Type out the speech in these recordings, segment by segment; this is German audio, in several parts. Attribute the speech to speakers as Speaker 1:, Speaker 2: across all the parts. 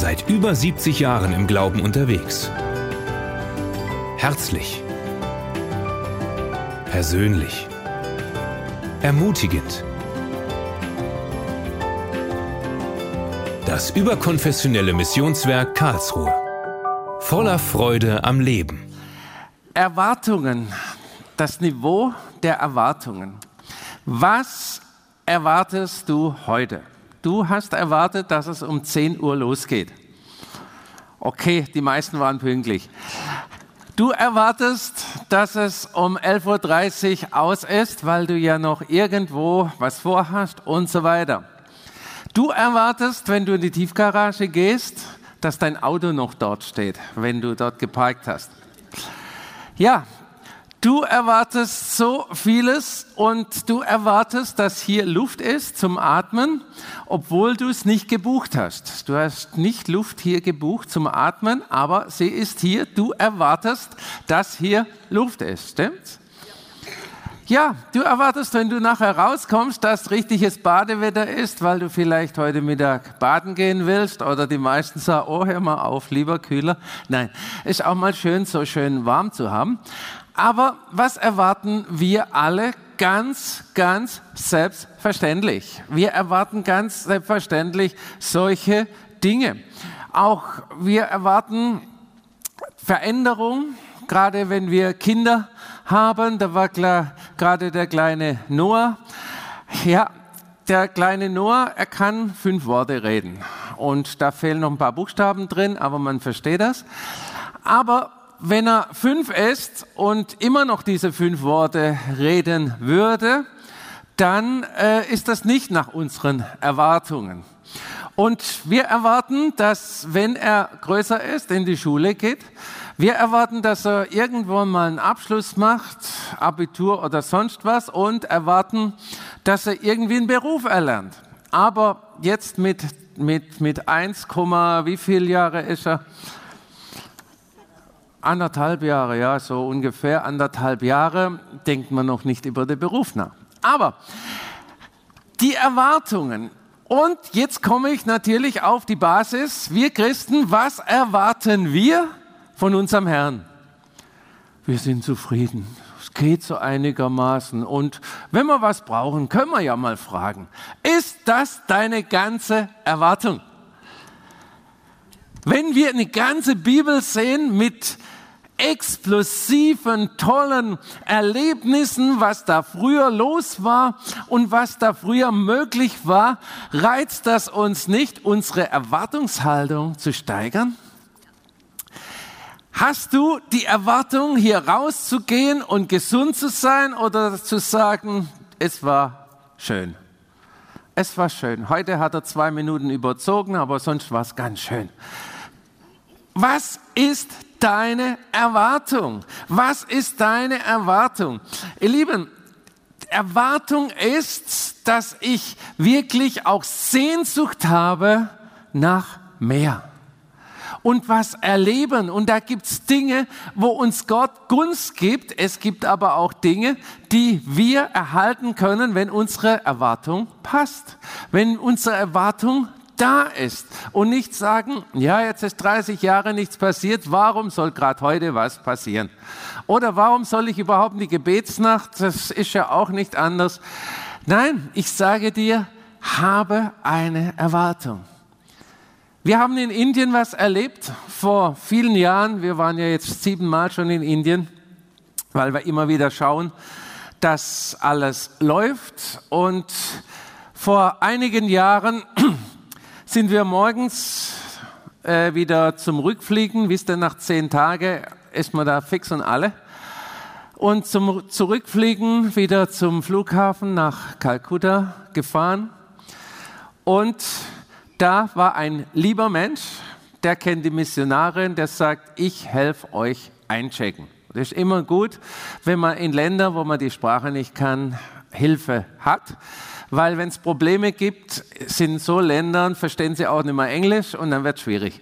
Speaker 1: Seit über 70 Jahren im Glauben unterwegs. Herzlich. Persönlich. Ermutigend. Das überkonfessionelle Missionswerk Karlsruhe. Voller Freude am Leben.
Speaker 2: Erwartungen. Das Niveau der Erwartungen. Was erwartest du heute? Du hast erwartet, dass es um 10 Uhr losgeht. Okay, die meisten waren pünktlich. Du erwartest, dass es um 11.30 Uhr aus ist, weil du ja noch irgendwo was vorhast und so weiter. Du erwartest, wenn du in die Tiefgarage gehst, dass dein Auto noch dort steht, wenn du dort geparkt hast. Ja, Du erwartest so vieles und du erwartest, dass hier Luft ist zum Atmen, obwohl du es nicht gebucht hast. Du hast nicht Luft hier gebucht zum Atmen, aber sie ist hier. Du erwartest, dass hier Luft ist. Stimmt's? Ja, du erwartest, wenn du nachher rauskommst, dass richtiges Badewetter ist, weil du vielleicht heute Mittag baden gehen willst oder die meisten sagen, oh, hör mal auf, lieber kühler. Nein, ist auch mal schön, so schön warm zu haben. Aber was erwarten wir alle ganz, ganz selbstverständlich? Wir erwarten ganz selbstverständlich solche Dinge. Auch wir erwarten Veränderung, gerade wenn wir Kinder haben. Da war klar, gerade der kleine Noah. Ja, der kleine Noah, er kann fünf Worte reden. Und da fehlen noch ein paar Buchstaben drin, aber man versteht das. Aber wenn er fünf ist und immer noch diese fünf Worte reden würde, dann äh, ist das nicht nach unseren Erwartungen. Und wir erwarten, dass wenn er größer ist, in die Schule geht, wir erwarten, dass er irgendwann mal einen Abschluss macht, Abitur oder sonst was und erwarten, dass er irgendwie einen Beruf erlernt. Aber jetzt mit, mit, mit 1, wie viel Jahre ist er? Anderthalb Jahre, ja, so ungefähr anderthalb Jahre, denkt man noch nicht über den Beruf nach. Aber die Erwartungen. Und jetzt komme ich natürlich auf die Basis. Wir Christen, was erwarten wir von unserem Herrn? Wir sind zufrieden. Es geht so einigermaßen. Und wenn wir was brauchen, können wir ja mal fragen. Ist das deine ganze Erwartung? Wenn wir eine ganze Bibel sehen mit explosiven, tollen Erlebnissen, was da früher los war und was da früher möglich war, reizt das uns nicht, unsere Erwartungshaltung zu steigern? Hast du die Erwartung, hier rauszugehen und gesund zu sein oder zu sagen, es war schön? Es war schön. Heute hat er zwei Minuten überzogen, aber sonst war es ganz schön. Was ist deine Erwartung? Was ist deine Erwartung? Ihr Lieben, Erwartung ist, dass ich wirklich auch Sehnsucht habe nach mehr und was erleben. Und da gibt's Dinge, wo uns Gott Gunst gibt. Es gibt aber auch Dinge, die wir erhalten können, wenn unsere Erwartung passt. Wenn unsere Erwartung da ist und nicht sagen, ja, jetzt ist 30 Jahre nichts passiert, warum soll gerade heute was passieren? Oder warum soll ich überhaupt in die Gebetsnacht? Das ist ja auch nicht anders. Nein, ich sage dir, habe eine Erwartung. Wir haben in Indien was erlebt vor vielen Jahren. Wir waren ja jetzt siebenmal schon in Indien, weil wir immer wieder schauen, dass alles läuft. Und vor einigen Jahren sind wir morgens äh, wieder zum Rückfliegen. Wisst ihr, nach zehn Tagen ist man da fix und alle. Und zum Zurückfliegen wieder zum Flughafen nach Kalkutta gefahren. Und da war ein lieber Mensch, der kennt die Missionarin, der sagt, ich helfe euch einchecken. Das ist immer gut, wenn man in Ländern, wo man die Sprache nicht kann, Hilfe hat weil wenn es Probleme gibt, sind so Ländern, verstehen sie auch nicht mehr Englisch und dann wird es schwierig.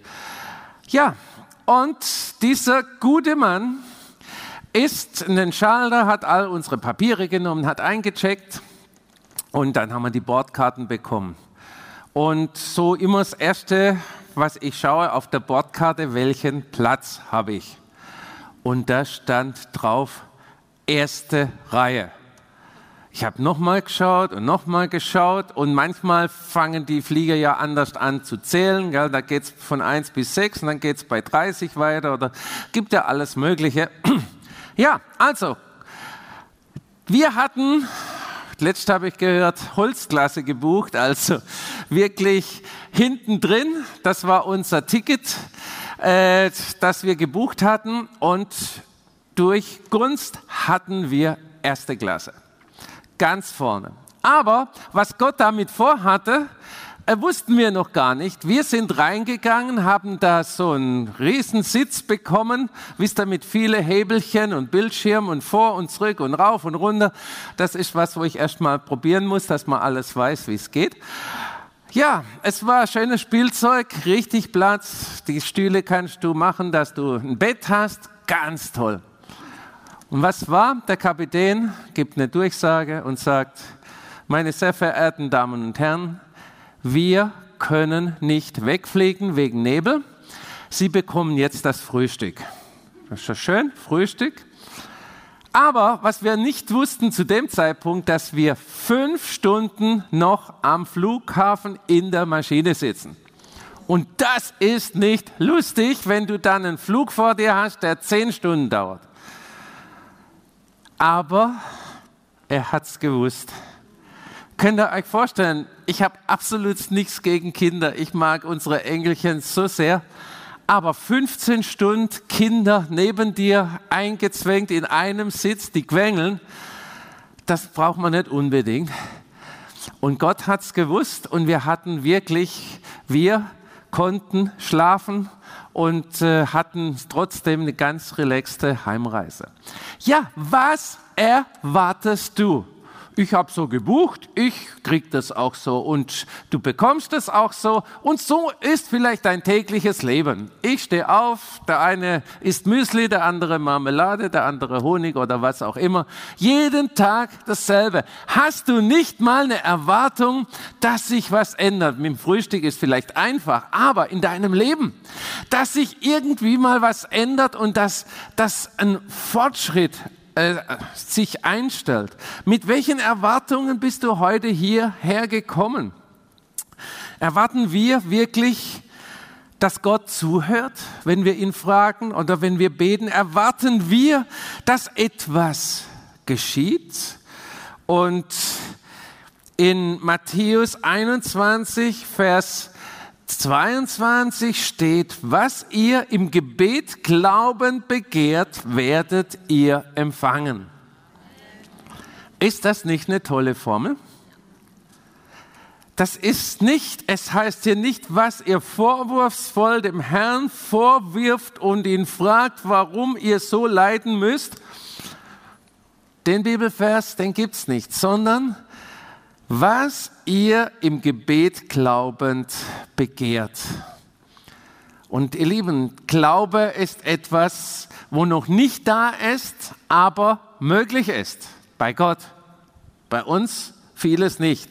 Speaker 2: Ja, und dieser gute Mann ist in den Schalter, hat all unsere Papiere genommen, hat eingecheckt und dann haben wir die Bordkarten bekommen. Und so immer das Erste, was ich schaue auf der Bordkarte, welchen Platz habe ich. Und da stand drauf, erste Reihe. Ich habe nochmal geschaut und nochmal geschaut und manchmal fangen die Flieger ja anders an zu zählen. Gell? Da geht es von 1 bis 6 und dann geht es bei 30 weiter oder gibt ja alles Mögliche. Ja, also, wir hatten, letzt habe ich gehört, Holzklasse gebucht, also wirklich hinten drin. Das war unser Ticket, äh, das wir gebucht hatten und durch Gunst hatten wir erste Klasse ganz vorne. Aber was Gott damit vorhatte, wussten wir noch gar nicht. Wir sind reingegangen, haben da so einen Riesensitz bekommen, wisst ihr, mit viele Hebelchen und Bildschirm und vor und zurück und rauf und runter. Das ist was, wo ich erst mal probieren muss, dass man alles weiß, wie es geht. Ja, es war schönes Spielzeug, richtig Platz. Die Stühle kannst du machen, dass du ein Bett hast. Ganz toll. Und was war? Der Kapitän gibt eine Durchsage und sagt, meine sehr verehrten Damen und Herren, wir können nicht wegfliegen wegen Nebel. Sie bekommen jetzt das Frühstück. Das ist ja schön, Frühstück. Aber was wir nicht wussten zu dem Zeitpunkt, dass wir fünf Stunden noch am Flughafen in der Maschine sitzen. Und das ist nicht lustig, wenn du dann einen Flug vor dir hast, der zehn Stunden dauert. Aber er hat es gewusst. Könnt ihr euch vorstellen, ich habe absolut nichts gegen Kinder. Ich mag unsere Engelchen so sehr. Aber 15 Stunden Kinder neben dir eingezwängt in einem Sitz, die quengeln, das braucht man nicht unbedingt. Und Gott hat es gewusst und wir hatten wirklich, wir konnten schlafen und äh, hatten trotzdem eine ganz relaxte Heimreise. Ja, was erwartest du? Ich habe so gebucht, ich krieg das auch so und du bekommst es auch so und so ist vielleicht dein tägliches Leben. Ich stehe auf, der eine isst Müsli, der andere Marmelade, der andere Honig oder was auch immer. Jeden Tag dasselbe. Hast du nicht mal eine Erwartung, dass sich was ändert? Mit dem Frühstück ist vielleicht einfach, aber in deinem Leben, dass sich irgendwie mal was ändert und dass, dass ein Fortschritt äh, sich einstellt. Mit welchen Erwartungen bist du heute hierher gekommen? Erwarten wir wirklich, dass Gott zuhört, wenn wir ihn fragen oder wenn wir beten? Erwarten wir, dass etwas geschieht? Und in Matthäus 21, Vers 22 steht, was ihr im Gebet glaubend begehrt, werdet ihr empfangen. Ist das nicht eine tolle Formel? Das ist nicht, es heißt hier nicht, was ihr vorwurfsvoll dem Herrn vorwirft und ihn fragt, warum ihr so leiden müsst. Den Bibelvers, den gibt's nicht, sondern was ihr im Gebet glaubend begehrt. Und ihr Lieben, Glaube ist etwas, wo noch nicht da ist, aber möglich ist. Bei Gott. Bei uns vieles nicht.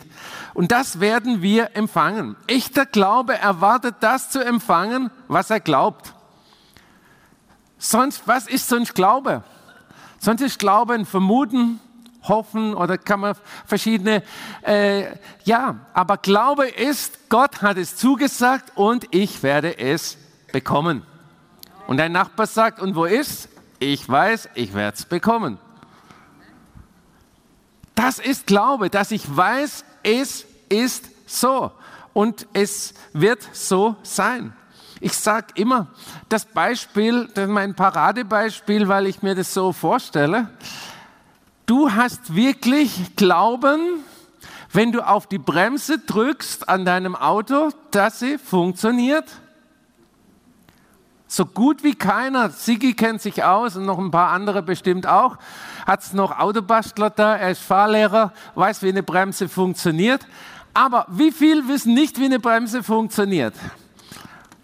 Speaker 2: Und das werden wir empfangen. Echter Glaube erwartet das zu empfangen, was er glaubt. Sonst, was ist sonst Glaube? Sonst ist Glaube ein Vermuten, hoffen oder kann man verschiedene, äh, ja, aber Glaube ist, Gott hat es zugesagt und ich werde es bekommen. Und dein Nachbar sagt, und wo ist? Ich weiß, ich werde es bekommen. Das ist Glaube, dass ich weiß, es ist so und es wird so sein. Ich sage immer, das Beispiel, das ist mein Paradebeispiel, weil ich mir das so vorstelle. Du hast wirklich Glauben, wenn du auf die Bremse drückst an deinem Auto, dass sie funktioniert? So gut wie keiner, Sigi kennt sich aus und noch ein paar andere bestimmt auch, hat es noch Autobastler da, er ist Fahrlehrer, weiß, wie eine Bremse funktioniert. Aber wie viel wissen nicht, wie eine Bremse funktioniert?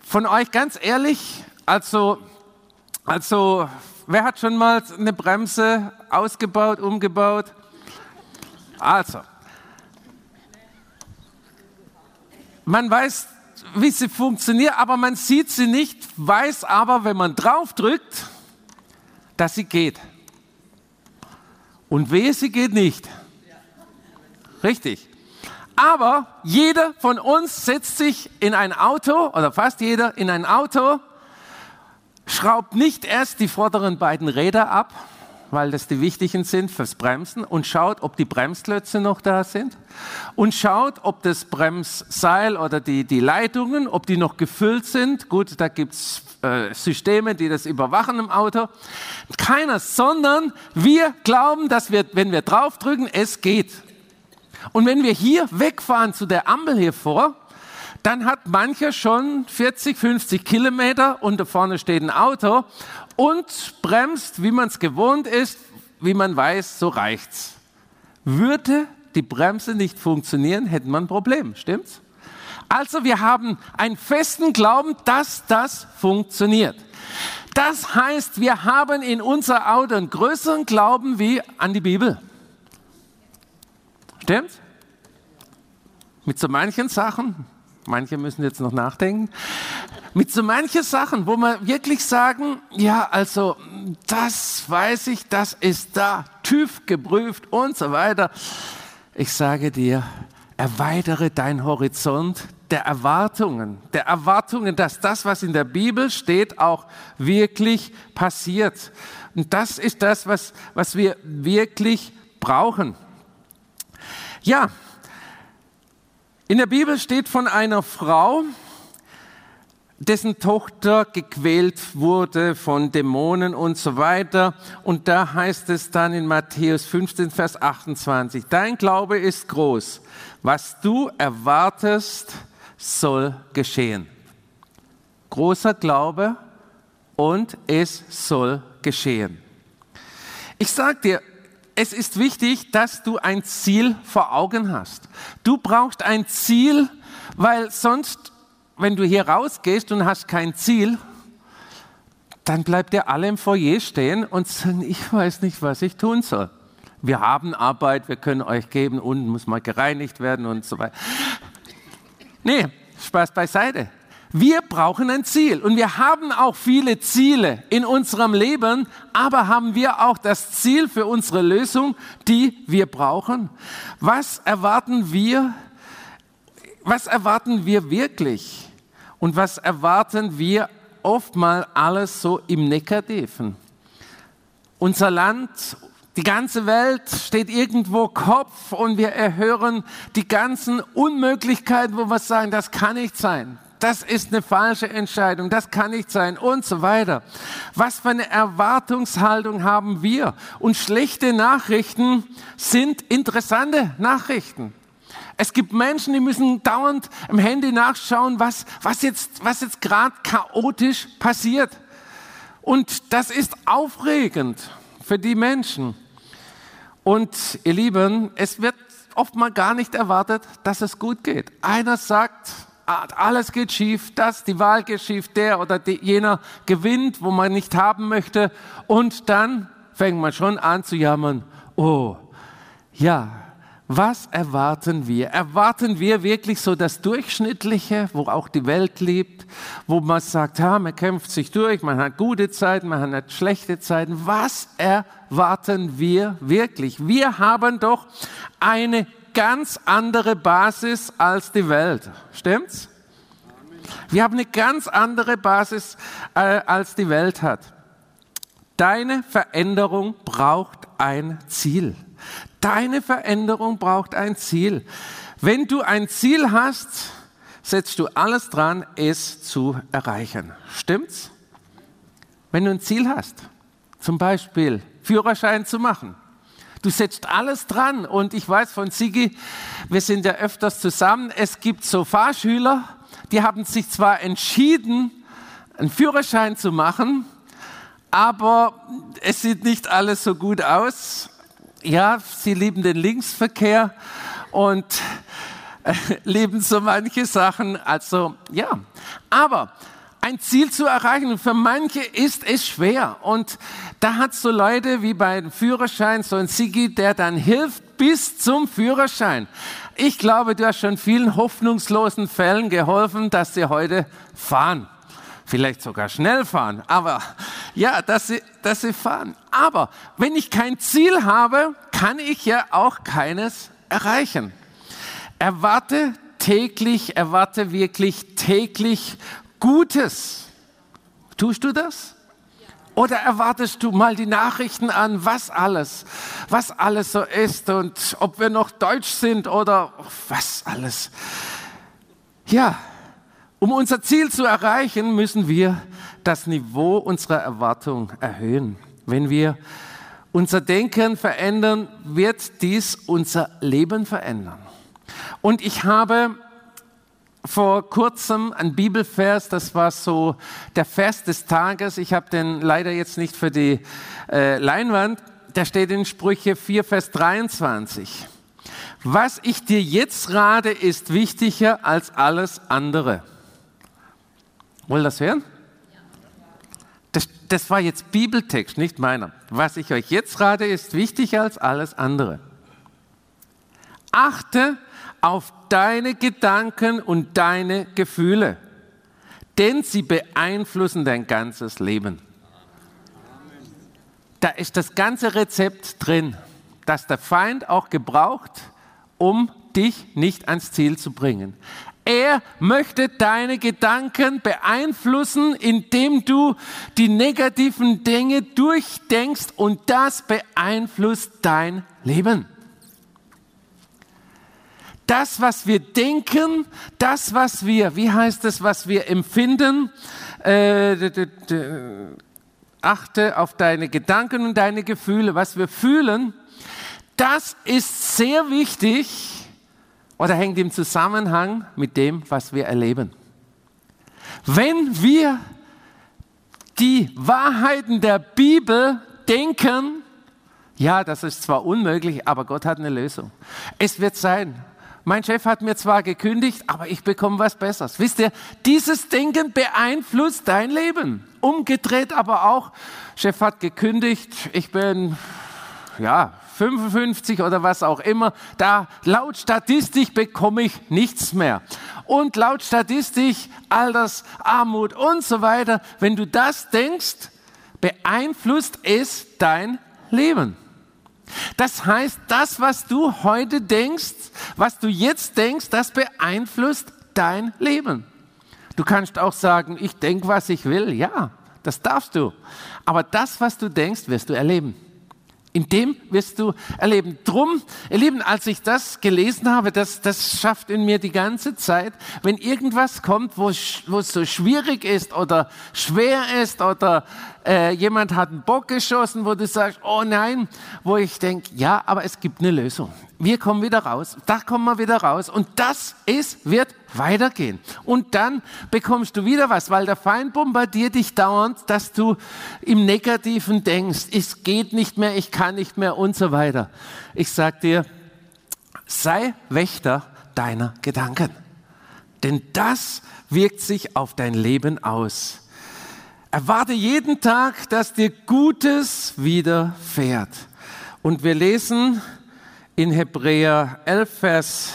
Speaker 2: Von euch ganz ehrlich, also, also Wer hat schon mal eine Bremse ausgebaut, umgebaut? Also, man weiß wie sie funktioniert, aber man sieht sie nicht, weiß aber, wenn man drauf drückt, dass sie geht. Und wehe, sie geht nicht. Richtig. Aber jeder von uns setzt sich in ein Auto, oder fast jeder in ein Auto, schraubt nicht erst die vorderen beiden Räder ab, weil das die wichtigen sind fürs Bremsen und schaut, ob die Bremsklötze noch da sind und schaut, ob das Bremsseil oder die, die Leitungen, ob die noch gefüllt sind. Gut, da gibt's äh, Systeme, die das überwachen im Auto. Keiner, sondern wir glauben, dass wir, wenn wir draufdrücken, es geht. Und wenn wir hier wegfahren zu der Ampel hier vor, dann hat mancher schon 40, 50 Kilometer und da vorne steht ein Auto und bremst, wie man es gewohnt ist, wie man weiß, so reicht's. Würde die Bremse nicht funktionieren, hätten wir ein Problem, stimmt's? Also wir haben einen festen Glauben, dass das funktioniert. Das heißt, wir haben in unser Auto einen größeren Glauben wie an die Bibel. Stimmt's? Mit so manchen Sachen, manche müssen jetzt noch nachdenken, mit so manchen Sachen, wo wir wirklich sagen, ja, also das weiß ich, das ist da TÜV geprüft und so weiter. Ich sage dir, erweitere dein Horizont der Erwartungen, der Erwartungen, dass das, was in der Bibel steht, auch wirklich passiert. Und das ist das, was, was wir wirklich brauchen. Ja, in der Bibel steht von einer Frau, dessen Tochter gequält wurde von Dämonen und so weiter. Und da heißt es dann in Matthäus 15, Vers 28, dein Glaube ist groß. Was du erwartest, soll geschehen. Großer Glaube und es soll geschehen. Ich sage dir, es ist wichtig, dass du ein Ziel vor Augen hast. Du brauchst ein Ziel, weil sonst wenn du hier rausgehst und hast kein Ziel, dann bleibt ihr alle im Foyer stehen und sagen, ich weiß nicht, was ich tun soll. Wir haben Arbeit, wir können euch geben, unten muss mal gereinigt werden und so weiter. Nee, Spaß beiseite. Wir brauchen ein Ziel und wir haben auch viele Ziele in unserem Leben, aber haben wir auch das Ziel für unsere Lösung, die wir brauchen? Was erwarten wir was erwarten wir wirklich? Und was erwarten wir oftmal alles so im Negativen? Unser Land, die ganze Welt steht irgendwo Kopf und wir erhören die ganzen Unmöglichkeiten, wo wir sagen, das kann nicht sein. Das ist eine falsche Entscheidung, das kann nicht sein und so weiter. Was für eine Erwartungshaltung haben wir? Und schlechte Nachrichten sind interessante Nachrichten. Es gibt Menschen, die müssen dauernd im Handy nachschauen, was, was jetzt, was jetzt gerade chaotisch passiert. Und das ist aufregend für die Menschen. Und ihr Lieben, es wird oft mal gar nicht erwartet, dass es gut geht. Einer sagt, alles geht schief, das, die Wahl geht schief, der oder die, jener gewinnt, wo man nicht haben möchte. Und dann fängt man schon an zu jammern, oh, ja, was erwarten wir? Erwarten wir wirklich so das Durchschnittliche, wo auch die Welt lebt, wo man sagt, ja, man kämpft sich durch, man hat gute Zeiten, man hat schlechte Zeiten. Was erwarten wir wirklich? Wir haben doch eine ganz andere Basis als die Welt. Stimmt's? Wir haben eine ganz andere Basis, äh, als die Welt hat. Deine Veränderung braucht ein Ziel. Deine Veränderung braucht ein Ziel. Wenn du ein Ziel hast, setzt du alles dran, es zu erreichen. Stimmt's? Wenn du ein Ziel hast, zum Beispiel Führerschein zu machen, du setzt alles dran und ich weiß von Sigi, wir sind ja öfters zusammen, es gibt so Fahrschüler, die haben sich zwar entschieden, einen Führerschein zu machen, aber es sieht nicht alles so gut aus. Ja, sie lieben den Linksverkehr und äh, lieben so manche Sachen. Also ja, aber ein Ziel zu erreichen, für manche ist es schwer. Und da hat so Leute wie beim Führerschein so ein Sigi, der dann hilft, bis zum Führerschein. Ich glaube, du hast schon vielen hoffnungslosen Fällen geholfen, dass sie heute fahren. Vielleicht sogar schnell fahren, aber ja, dass sie, dass sie fahren. Aber wenn ich kein Ziel habe, kann ich ja auch keines erreichen. Erwarte täglich, erwarte wirklich täglich Gutes. Tust du das? Oder erwartest du mal die Nachrichten an, was alles, was alles so ist und ob wir noch deutsch sind oder was alles? Ja, um unser Ziel zu erreichen, müssen wir das Niveau unserer Erwartung erhöhen. Wenn wir unser Denken verändern, wird dies unser Leben verändern. Und ich habe vor kurzem ein Bibelvers, das war so der Vers des Tages. Ich habe den leider jetzt nicht für die äh, Leinwand. Der steht in Sprüche 4, Vers 23. Was ich dir jetzt rate, ist wichtiger als alles andere. Wollt ihr das hören? Das, das war jetzt Bibeltext, nicht meiner. Was ich euch jetzt rate, ist wichtiger als alles andere. Achte auf deine Gedanken und deine Gefühle, denn sie beeinflussen dein ganzes Leben. Da ist das ganze Rezept drin, das der Feind auch gebraucht, um dich nicht ans Ziel zu bringen. Er möchte deine Gedanken beeinflussen, indem du die negativen Dinge durchdenkst und das beeinflusst dein Leben das, was wir denken, das, was wir, wie heißt es, was wir empfinden, äh, achte auf deine Gedanken und deine Gefühle, was wir fühlen, das ist sehr wichtig oder hängt im Zusammenhang mit dem, was wir erleben. Wenn wir die Wahrheiten der Bibel denken, ja, das ist zwar unmöglich, aber Gott hat eine Lösung. Es wird sein, mein Chef hat mir zwar gekündigt, aber ich bekomme was Besseres. Wisst ihr, dieses Denken beeinflusst dein Leben. Umgedreht aber auch, Chef hat gekündigt, ich bin, ja, 55 oder was auch immer, da laut Statistik bekomme ich nichts mehr. Und laut Statistik Alters, Armut und so weiter, wenn du das denkst, beeinflusst es dein Leben. Das heißt, das, was du heute denkst, was du jetzt denkst, das beeinflusst dein Leben. Du kannst auch sagen, ich denke, was ich will. Ja, das darfst du. Aber das, was du denkst, wirst du erleben. In dem wirst du erleben. Drum, ihr Lieben, als ich das gelesen habe, das, das schafft in mir die ganze Zeit, wenn irgendwas kommt, wo, es so schwierig ist oder schwer ist oder äh, jemand hat einen Bock geschossen, wo du sagst, oh nein, wo ich denke, ja, aber es gibt eine Lösung. Wir kommen wieder raus, da kommen wir wieder raus und das ist, wird weitergehen. Und dann bekommst du wieder was, weil der Feind bombardiert dich dauernd, dass du im Negativen denkst, es geht nicht mehr, ich kann nicht mehr und so weiter. Ich sag dir, sei Wächter deiner Gedanken. Denn das wirkt sich auf dein Leben aus. Erwarte jeden Tag, dass dir Gutes widerfährt. Und wir lesen in Hebräer 11, Vers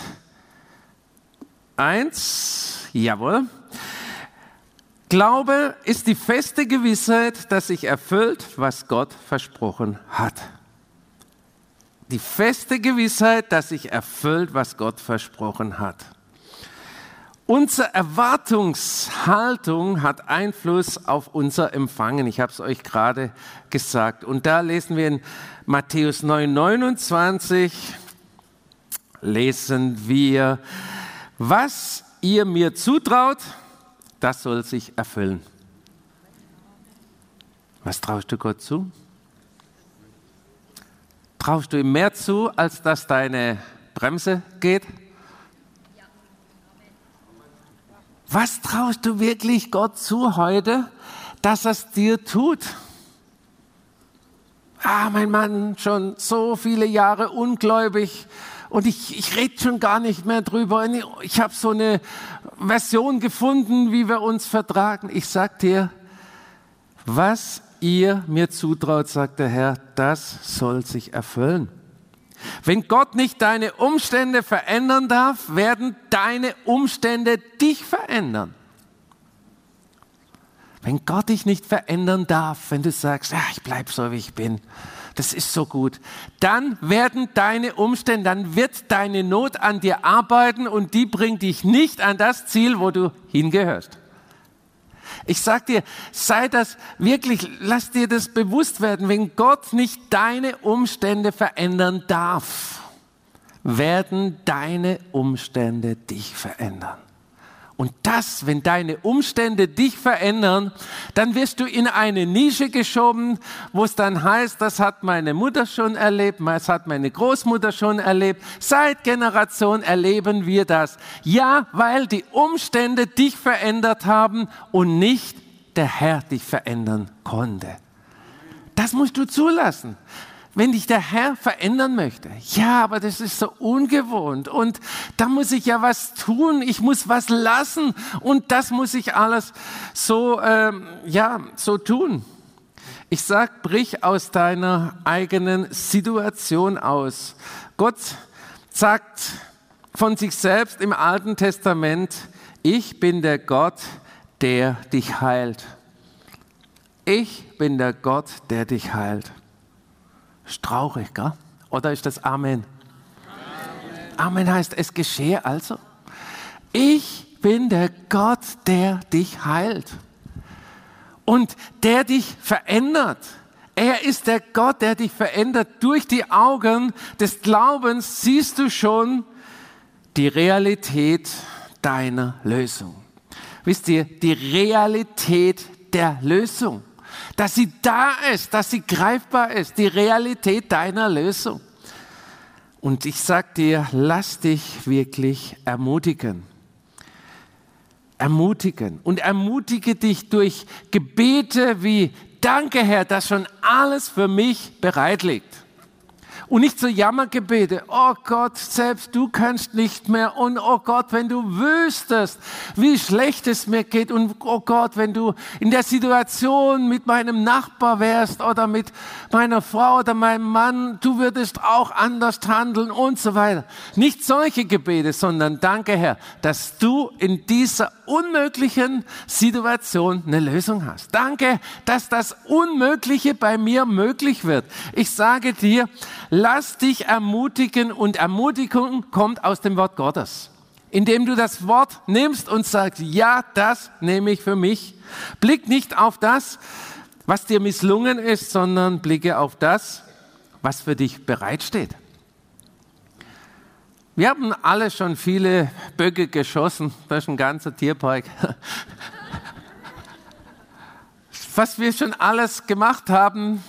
Speaker 2: 1, jawohl. Glaube ist die feste Gewissheit, dass sich erfüllt, was Gott versprochen hat. Die feste Gewissheit, dass sich erfüllt, was Gott versprochen hat. Unsere Erwartungshaltung hat Einfluss auf unser Empfangen. Ich habe es euch gerade gesagt. Und da lesen wir in Matthäus 9, 29, lesen wir, was ihr mir zutraut, das soll sich erfüllen. Was traust du Gott zu? Traust du ihm mehr zu, als dass deine Bremse geht? Was traust du wirklich Gott zu heute, dass er es dir tut? Ah, mein Mann, schon so viele Jahre ungläubig und ich, ich rede schon gar nicht mehr drüber. Ich habe so eine Version gefunden, wie wir uns vertragen. Ich sag dir, was ihr mir zutraut, sagt der Herr, das soll sich erfüllen. Wenn Gott nicht deine Umstände verändern darf, werden deine Umstände dich verändern. Wenn Gott dich nicht verändern darf, wenn du sagst, ja, ich bleibe so, wie ich bin, das ist so gut, dann werden deine Umstände, dann wird deine Not an dir arbeiten und die bringt dich nicht an das Ziel, wo du hingehörst. Ich sag dir, sei das wirklich, lass dir das bewusst werden, wenn Gott nicht deine Umstände verändern darf, werden deine Umstände dich verändern. Und das, wenn deine Umstände dich verändern, dann wirst du in eine Nische geschoben, wo es dann heißt, das hat meine Mutter schon erlebt, das hat meine Großmutter schon erlebt. Seit Generation erleben wir das. Ja, weil die Umstände dich verändert haben und nicht der Herr dich verändern konnte. Das musst du zulassen wenn dich der Herr verändern möchte. Ja, aber das ist so ungewohnt und da muss ich ja was tun, ich muss was lassen und das muss ich alles so, ähm, ja, so tun. Ich sag, brich aus deiner eigenen Situation aus. Gott sagt von sich selbst im Alten Testament, ich bin der Gott, der dich heilt. Ich bin der Gott, der dich heilt. Ist traurig, gell? Oder ist das Amen? Amen? Amen heißt, es geschehe also. Ich bin der Gott, der dich heilt und der dich verändert. Er ist der Gott, der dich verändert. Durch die Augen des Glaubens siehst du schon die Realität deiner Lösung. Wisst ihr, die Realität der Lösung dass sie da ist, dass sie greifbar ist, die Realität deiner Lösung. Und ich sage dir, lass dich wirklich ermutigen. Ermutigen. Und ermutige dich durch Gebete wie, danke Herr, dass schon alles für mich bereit liegt. Und nicht so Jammergebete. Oh Gott, selbst du kannst nicht mehr. Und oh Gott, wenn du wüsstest, wie schlecht es mir geht. Und oh Gott, wenn du in der Situation mit meinem Nachbar wärst oder mit meiner Frau oder meinem Mann, du würdest auch anders handeln und so weiter. Nicht solche Gebete, sondern danke Herr, dass du in dieser unmöglichen Situation eine Lösung hast. Danke, dass das Unmögliche bei mir möglich wird. Ich sage dir, lass dich ermutigen und Ermutigung kommt aus dem Wort Gottes. Indem du das Wort nimmst und sagst, ja, das nehme ich für mich. Blick nicht auf das, was dir misslungen ist, sondern blicke auf das, was für dich bereitsteht. Wir haben alle schon viele Böcke geschossen, das ist ein ganzer Tierpark. Was wir schon alles gemacht haben,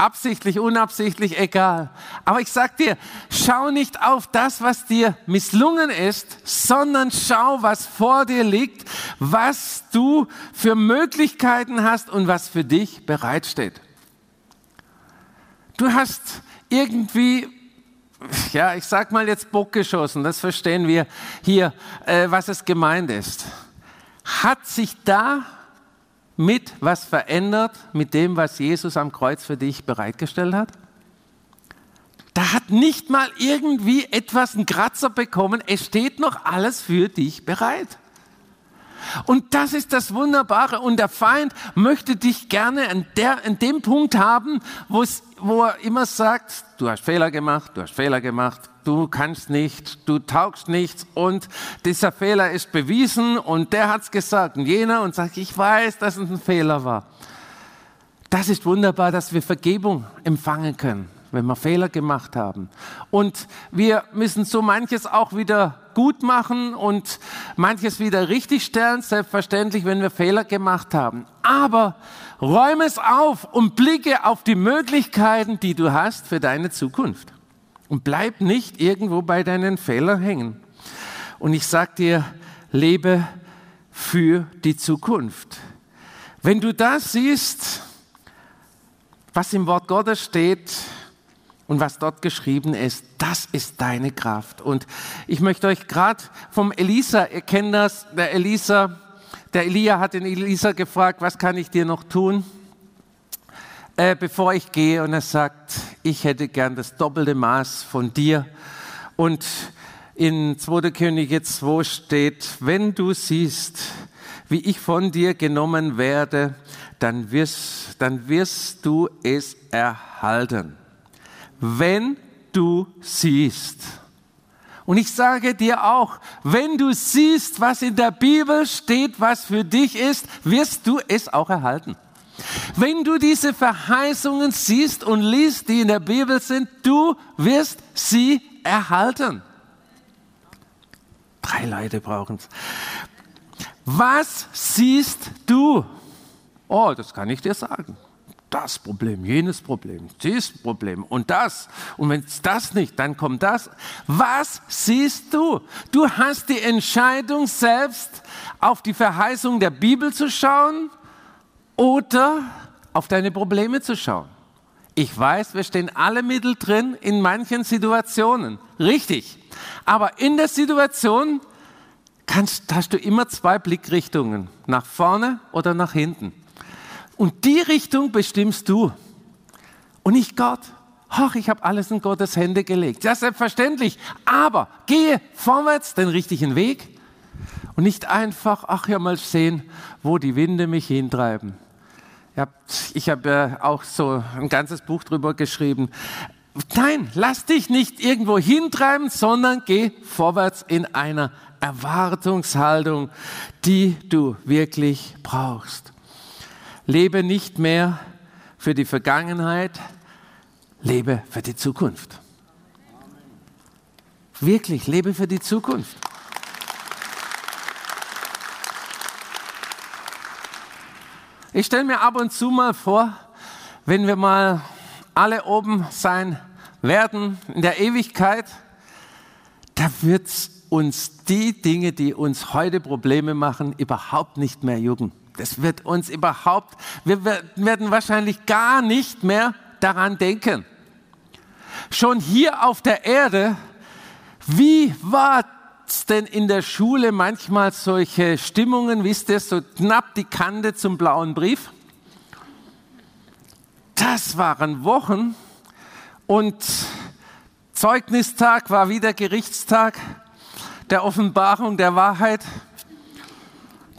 Speaker 2: absichtlich, unabsichtlich, egal. Aber ich sag dir, schau nicht auf das, was dir misslungen ist, sondern schau, was vor dir liegt, was du für Möglichkeiten hast und was für dich bereitsteht. Du hast irgendwie ja, ich sag mal jetzt Bock geschossen, das verstehen wir hier, äh, was es gemeint ist. Hat sich da mit was verändert, mit dem, was Jesus am Kreuz für dich bereitgestellt hat? Da hat nicht mal irgendwie etwas einen Kratzer bekommen, es steht noch alles für dich bereit. Und das ist das Wunderbare. Und der Feind möchte dich gerne an, der, an dem Punkt haben, wo er immer sagt, du hast Fehler gemacht, du hast Fehler gemacht, du kannst nicht, du taugst nichts und dieser Fehler ist bewiesen und der hat es gesagt und jener und sagt, ich weiß, dass es ein Fehler war. Das ist wunderbar, dass wir Vergebung empfangen können wenn wir Fehler gemacht haben. Und wir müssen so manches auch wieder gut machen und manches wieder richtig stellen, selbstverständlich, wenn wir Fehler gemacht haben. Aber räume es auf und blicke auf die Möglichkeiten, die du hast für deine Zukunft. Und bleib nicht irgendwo bei deinen Fehlern hängen. Und ich sag dir, lebe für die Zukunft. Wenn du das siehst, was im Wort Gottes steht, und was dort geschrieben ist, das ist deine Kraft. Und ich möchte euch gerade vom Elisa, ihr kennt das, der Elisa, der Elia hat den Elisa gefragt, was kann ich dir noch tun, äh, bevor ich gehe? Und er sagt, ich hätte gern das doppelte Maß von dir. Und in 2. Könige 2 steht, wenn du siehst, wie ich von dir genommen werde, dann wirst, dann wirst du es erhalten. Wenn du siehst. Und ich sage dir auch, wenn du siehst, was in der Bibel steht, was für dich ist, wirst du es auch erhalten. Wenn du diese Verheißungen siehst und liest, die in der Bibel sind, du wirst sie erhalten. Drei Leute brauchen es. Was siehst du? Oh, das kann ich dir sagen. Das Problem, jenes Problem, dieses Problem und das. Und wenn es das nicht, dann kommt das. Was siehst du? Du hast die Entscheidung selbst auf die Verheißung der Bibel zu schauen oder auf deine Probleme zu schauen. Ich weiß, wir stehen alle Mittel drin in manchen Situationen. Richtig. Aber in der Situation kannst, hast du immer zwei Blickrichtungen, nach vorne oder nach hinten. Und die Richtung bestimmst du und nicht Gott. Ach, ich habe alles in Gottes Hände gelegt. Ja, selbstverständlich. Aber gehe vorwärts den richtigen Weg und nicht einfach, ach ja, mal sehen, wo die Winde mich hintreiben. Ich habe ja auch so ein ganzes Buch drüber geschrieben. Nein, lass dich nicht irgendwo hintreiben, sondern geh vorwärts in einer Erwartungshaltung, die du wirklich brauchst. Lebe nicht mehr für die Vergangenheit, lebe für die Zukunft. Wirklich, lebe für die Zukunft. Ich stelle mir ab und zu mal vor, wenn wir mal alle oben sein werden in der Ewigkeit, da wird uns die Dinge, die uns heute Probleme machen, überhaupt nicht mehr jucken. Das wird uns überhaupt, wir werden wahrscheinlich gar nicht mehr daran denken. Schon hier auf der Erde, wie war es denn in der Schule manchmal solche Stimmungen, wisst ihr, so knapp die Kante zum blauen Brief? Das waren Wochen und Zeugnistag war wieder Gerichtstag der Offenbarung der Wahrheit,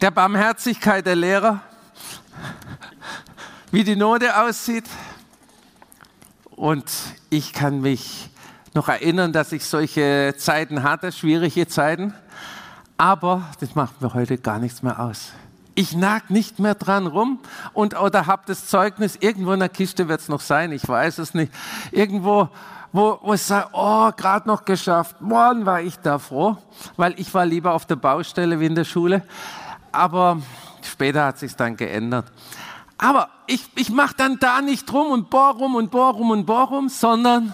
Speaker 2: der Barmherzigkeit der Lehrer, wie die Note aussieht. Und ich kann mich noch erinnern, dass ich solche Zeiten hatte, schwierige Zeiten. Aber das macht mir heute gar nichts mehr aus. Ich nag nicht mehr dran rum und oder habe das Zeugnis irgendwo in der Kiste wird es noch sein, ich weiß es nicht. Irgendwo, wo, wo ich sage, oh, gerade noch geschafft. Morgen war ich da froh, weil ich war lieber auf der Baustelle wie in der Schule. Aber später hat sich dann geändert. Aber ich, ich mache dann da nicht rum und bohr rum und bohr rum und bohr rum, sondern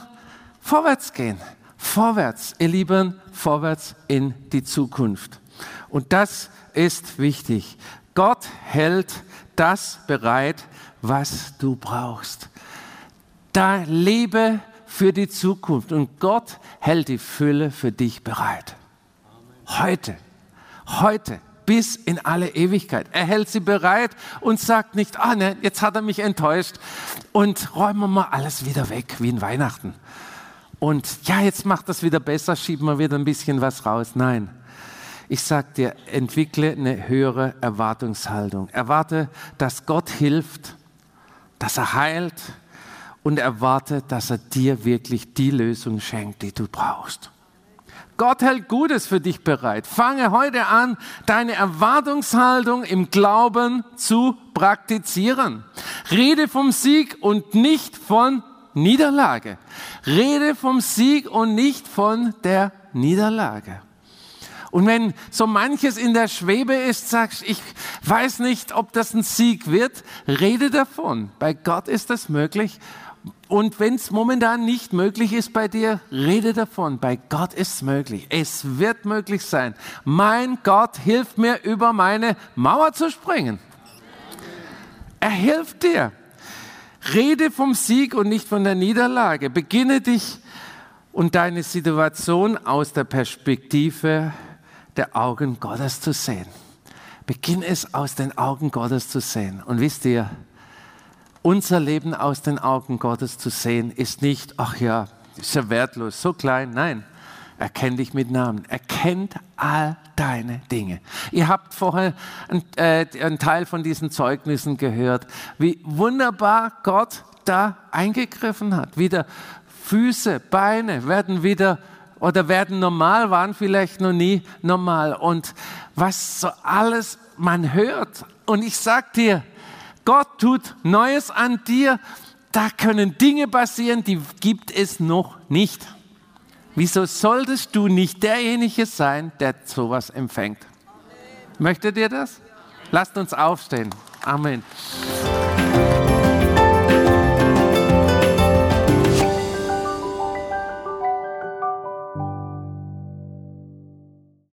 Speaker 2: vorwärts gehen. Vorwärts, ihr Lieben, vorwärts in die Zukunft. Und das ist wichtig. Gott hält das bereit, was du brauchst. Da lebe für die Zukunft und Gott hält die Fülle für dich bereit. Heute, heute bis in alle Ewigkeit. Er hält sie bereit und sagt nicht, ah ne, jetzt hat er mich enttäuscht und räumen wir mal alles wieder weg wie in Weihnachten und ja, jetzt macht das wieder besser, schieben wir wieder ein bisschen was raus. Nein. Ich sag dir, entwickle eine höhere Erwartungshaltung. Erwarte, dass Gott hilft, dass er heilt und erwarte, dass er dir wirklich die Lösung schenkt, die du brauchst. Gott hält Gutes für dich bereit. Fange heute an, deine Erwartungshaltung im Glauben zu praktizieren. Rede vom Sieg und nicht von Niederlage. Rede vom Sieg und nicht von der Niederlage. Und wenn so manches in der Schwebe ist, sagst, ich weiß nicht, ob das ein Sieg wird, rede davon. Bei Gott ist das möglich. Und wenn es momentan nicht möglich ist bei dir, rede davon. Bei Gott ist es möglich. Es wird möglich sein. Mein Gott hilft mir, über meine Mauer zu springen. Er hilft dir. Rede vom Sieg und nicht von der Niederlage. Beginne dich und deine Situation aus der Perspektive der Augen Gottes zu sehen. Beginn es aus den Augen Gottes zu sehen. Und wisst ihr, unser Leben aus den Augen Gottes zu sehen, ist nicht, ach ja, ist ja wertlos, so klein. Nein, er kennt dich mit Namen. Er kennt all deine Dinge. Ihr habt vorher einen, äh, einen Teil von diesen Zeugnissen gehört, wie wunderbar Gott da eingegriffen hat. Wieder Füße, Beine werden wieder oder werden normal, waren vielleicht noch nie normal. Und was so alles man hört. Und ich sag dir, Gott tut Neues an dir. Da können Dinge passieren, die gibt es noch nicht. Wieso solltest du nicht derjenige sein, der sowas empfängt? Möchtet ihr das? Lasst uns aufstehen. Amen.